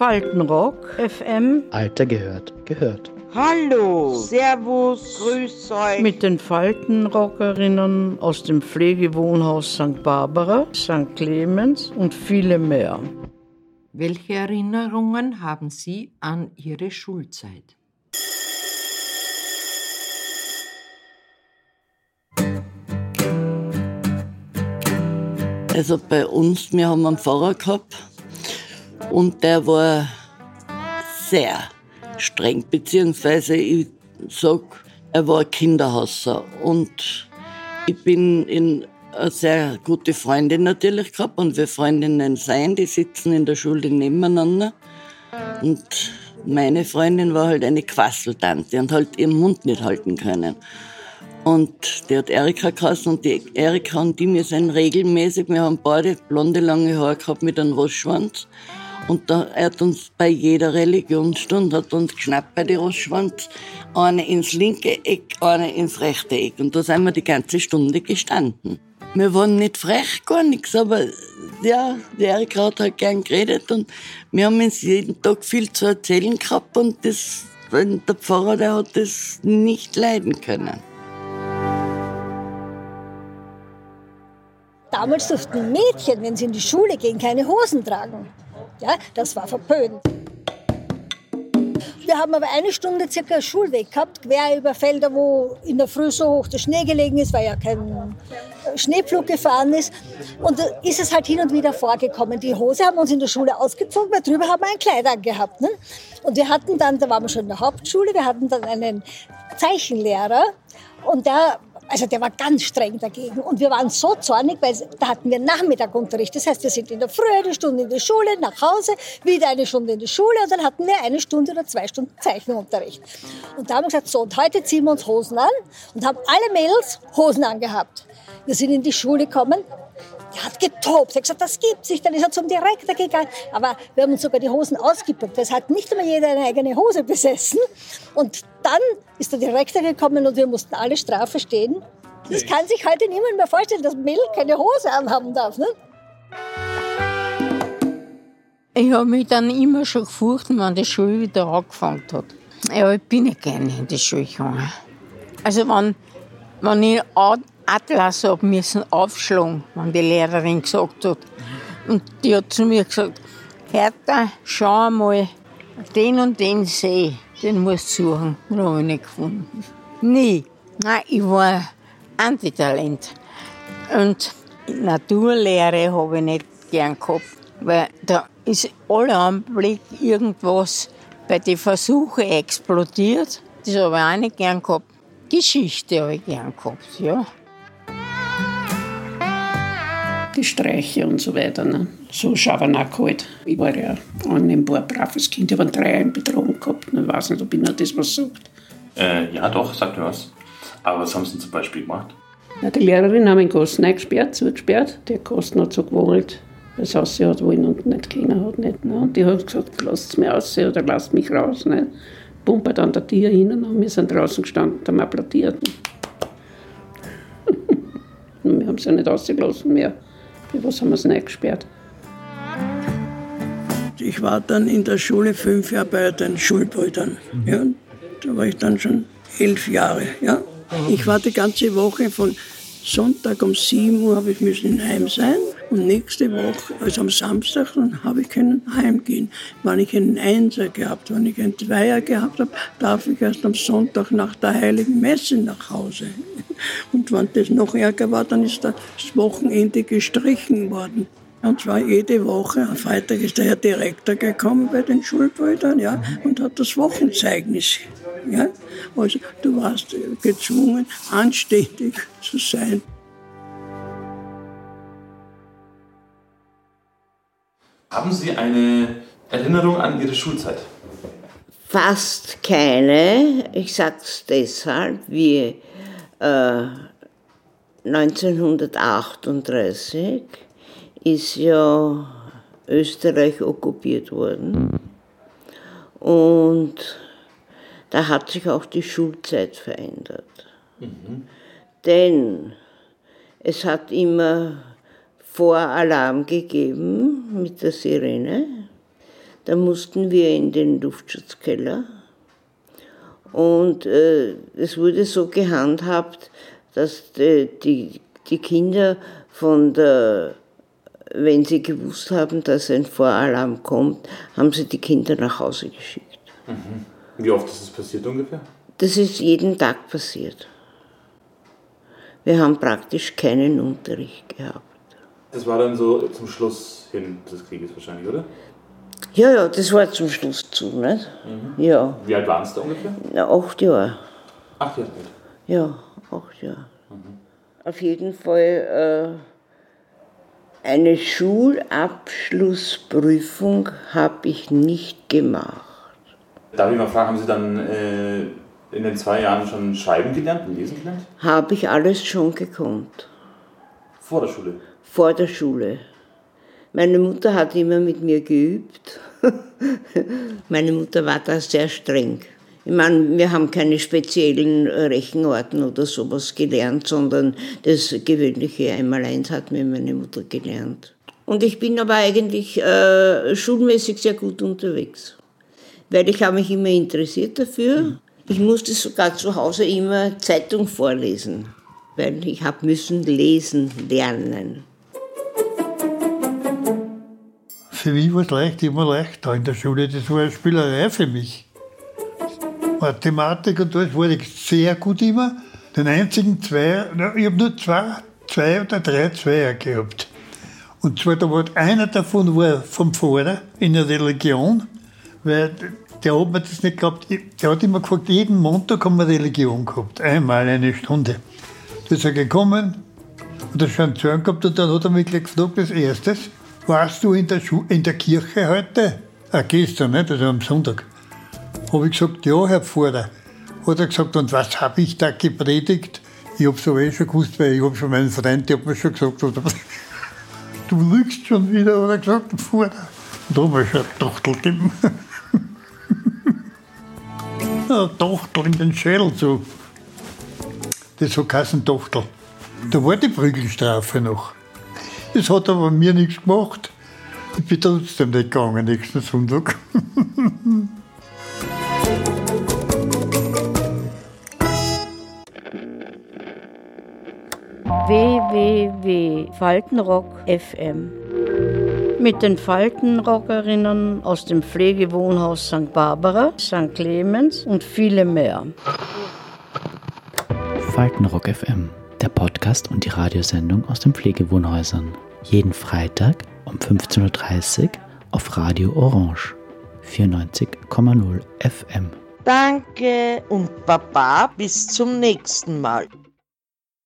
Faltenrock FM. Alter gehört, gehört. Hallo, Servus, Grüß euch. Mit den Faltenrockerinnen aus dem Pflegewohnhaus St. Barbara, St. Clemens und viele mehr. Welche Erinnerungen haben Sie an Ihre Schulzeit? Also bei uns, wir haben einen Pfarrer gehabt und der war sehr streng, beziehungsweise ich sag, er war Kinderhasser und ich bin in eine sehr gute Freundin natürlich gehabt und wir Freundinnen sein, die sitzen in der Schule nebeneinander und meine Freundin war halt eine Quasseltante und halt ihren Mund nicht halten können. Und die hat Erika geheißen und die Erika und die, wir sind regelmäßig, wir haben beide blonde, lange Haare gehabt mit einem Rostschwanz. Und da, er hat uns bei jeder Religionsstunde hat uns geschnappt bei den Rostschwanz. Eine ins linke Eck, eine ins rechte Eck. Und da sind wir die ganze Stunde gestanden. Wir waren nicht frech, gar nichts, aber ja, die Erika hat gern geredet und wir haben uns jeden Tag viel zu erzählen gehabt und das, der Pfarrer, der hat das nicht leiden können. Damals durften Mädchen, wenn sie in die Schule gehen, keine Hosen tragen. Ja, das war verpönt. Wir haben aber eine Stunde circa Schulweg gehabt, quer über Felder, wo in der Früh so hoch der Schnee gelegen ist, weil ja kein Schneepflug gefahren ist. Und da ist es halt hin und wieder vorgekommen. Die Hose haben uns in der Schule ausgezogen, weil drüber haben wir ein Kleid angehabt. Ne? Und wir hatten dann, da waren wir schon in der Hauptschule, wir hatten dann einen Zeichenlehrer und der also der war ganz streng dagegen. Und wir waren so zornig, weil da hatten wir Nachmittagunterricht. Das heißt, wir sind in der Früh eine Stunde in der Schule, nach Hause, wieder eine Stunde in der Schule und dann hatten wir eine Stunde oder zwei Stunden Zeichnungsunterricht. Und da haben wir gesagt, so, und heute ziehen wir uns Hosen an und haben alle Mädels Hosen angehabt. Wir sind in die Schule gekommen, der hat getobt. Er hat gesagt, das gibt's nicht. Dann ist er zum Direktor gegangen. Aber wir haben uns sogar die Hosen ausgepackt. Das hat nicht immer jeder eine eigene Hose besessen. Und dann ist der Direktor gekommen und wir mussten alle Strafe stehen. Das kann sich heute niemand mehr vorstellen, dass Mel keine Hose anhaben darf. Ne? Ich habe mich dann immer schon gefurcht, wenn die Schule wieder angefangen hat. Ja, ich bin nicht gerne in die Schule gegangen. Also wenn, wenn ich Atlas habe müssen aufschlagen, wenn die Lehrerin gesagt hat. Und die hat zu mir gesagt, Hertha, schau mal, den und den See, den musst du suchen. Den habe ich nicht gefunden. Nie. Nein, ich war Antitalent. Und Naturlehre habe ich nicht gern gehabt, weil da ist alle Anblick irgendwas bei den Versuchen explodiert. Das habe ich auch nicht gern gehabt. Geschichte habe ich gern gehabt, ja die Streiche und so weiter. Ne? So Schabernack halt. Ich war ja annehmbar braves Kind. Ich habe einen Dreier in Bedrohung gehabt. Ich weiß nicht, ob Ihnen das was sagt. Äh, ja, doch, sagt mir was. Aber was haben Sie zum Beispiel gemacht? Na, die Lehrerin haben den Kosten eingesperrt, zugesperrt. Der Kosten hat so gewollt, das Haus sie hat wollen und nicht keiner hat nicht. Ne? Und die hat gesagt, lasst mich raus oder lasst mich raus. Ne? Pumpert an der Tür hin und wir sind draußen gestanden und haben applaudiert. wir haben sie nicht rausgelassen mehr. Was haben wir es nicht gesperrt? Ich war dann in der Schule fünf Jahre bei den Schulbrüdern. Ja. Da war ich dann schon elf Jahre. Ja. Ich war die ganze Woche von Sonntag um 7 Uhr habe ich müssen Heim sein und nächste Woche, also am Samstag, dann habe ich können heimgehen. Wenn ich einen Einser gehabt, wenn ich einen Zweier gehabt habe, darf ich erst am Sonntag nach der Heiligen Messe nach Hause. Und wenn das noch ärger war, dann ist das Wochenende gestrichen worden. Und zwar jede Woche, am Freitag ist der Herr Direktor gekommen bei den Schulbrüdern ja, und hat das Wochenzeugnis. Ja. Also du warst gezwungen, anständig zu sein. Haben Sie eine Erinnerung an Ihre Schulzeit? Fast keine. Ich sage es deshalb, wie äh, 1938 ist ja Österreich okkupiert worden. Und da hat sich auch die Schulzeit verändert. Mhm. Denn es hat immer Voralarm gegeben mit der Sirene. Da mussten wir in den Luftschutzkeller. Und äh, es wurde so gehandhabt, dass die, die, die Kinder von der, wenn sie gewusst haben, dass ein Voralarm kommt, haben sie die Kinder nach Hause geschickt. Mhm. Wie oft ist das passiert ungefähr? Das ist jeden Tag passiert. Wir haben praktisch keinen Unterricht gehabt. Das war dann so zum Schluss hin des Krieges wahrscheinlich, oder? Ja, ja, das war zum Schluss zu, nicht? Mhm. Ja. Wie alt waren Sie da ungefähr? Na, acht Jahre. Acht Jahre alt. Ja, acht Jahre. Auf jeden Fall äh, eine Schulabschlussprüfung habe ich nicht gemacht. Darf ich mal fragen, haben Sie dann äh, in den zwei Jahren schon schreiben gelernt und lesen gelernt? Habe ich alles schon gekonnt. Vor der Schule? Vor der Schule. Meine Mutter hat immer mit mir geübt. Meine Mutter war da sehr streng. Ich meine, wir haben keine speziellen Rechenarten oder sowas gelernt, sondern das gewöhnliche Einmaleins hat mir meine Mutter gelernt. Und ich bin aber eigentlich äh, schulmäßig sehr gut unterwegs, weil ich habe mich immer interessiert dafür. Ich musste sogar zu Hause immer Zeitung vorlesen, weil ich habe müssen lesen lernen. Für mich war es leicht, immer leicht da in der Schule. Das war eine Spielerei für mich. Mathematik und alles war ich sehr gut immer. Den einzigen Zweier, ich habe nur zwei, zwei oder drei Zweier gehabt. Und zwar, da war einer davon war vom Pfarrer in der Religion, weil der hat mir das nicht gehabt. Der hat immer gefragt, jeden Montag haben wir Religion gehabt. Einmal eine Stunde. Da ist er gekommen und hat schon Zorn gehabt und dann hat er mich gleich gefragt, als erstes, warst du in der, Schu in der Kirche heute? Ah, gestern, nicht? also am Sonntag. Habe ich gesagt, ja, Herr Pfarrer. Hat er gesagt, und was habe ich da gepredigt? Ich habe es aber eh schon gewusst, weil ich habe schon meinen Freund, der hat mir schon gesagt, du lügst schon wieder, hat er gesagt, Pfarrer. Da habe ich eine Tochtel gegeben. eine Tochtel in den Schädel so. Das hat geheißen Tochtel. Da war die Prügelstrafe noch. Das hat aber mir nichts gemacht. Ich bin trotzdem nicht gegangen nächsten Sonntag. www.faltenrock FM mit den Faltenrockerinnen aus dem Pflegewohnhaus St. Barbara, St. Clemens und viele mehr. Faltenrock FM, der Podcast und die Radiosendung aus den Pflegewohnhäusern. Jeden Freitag um 15.30 Uhr auf Radio Orange 94,0 FM. Danke und Baba bis zum nächsten Mal.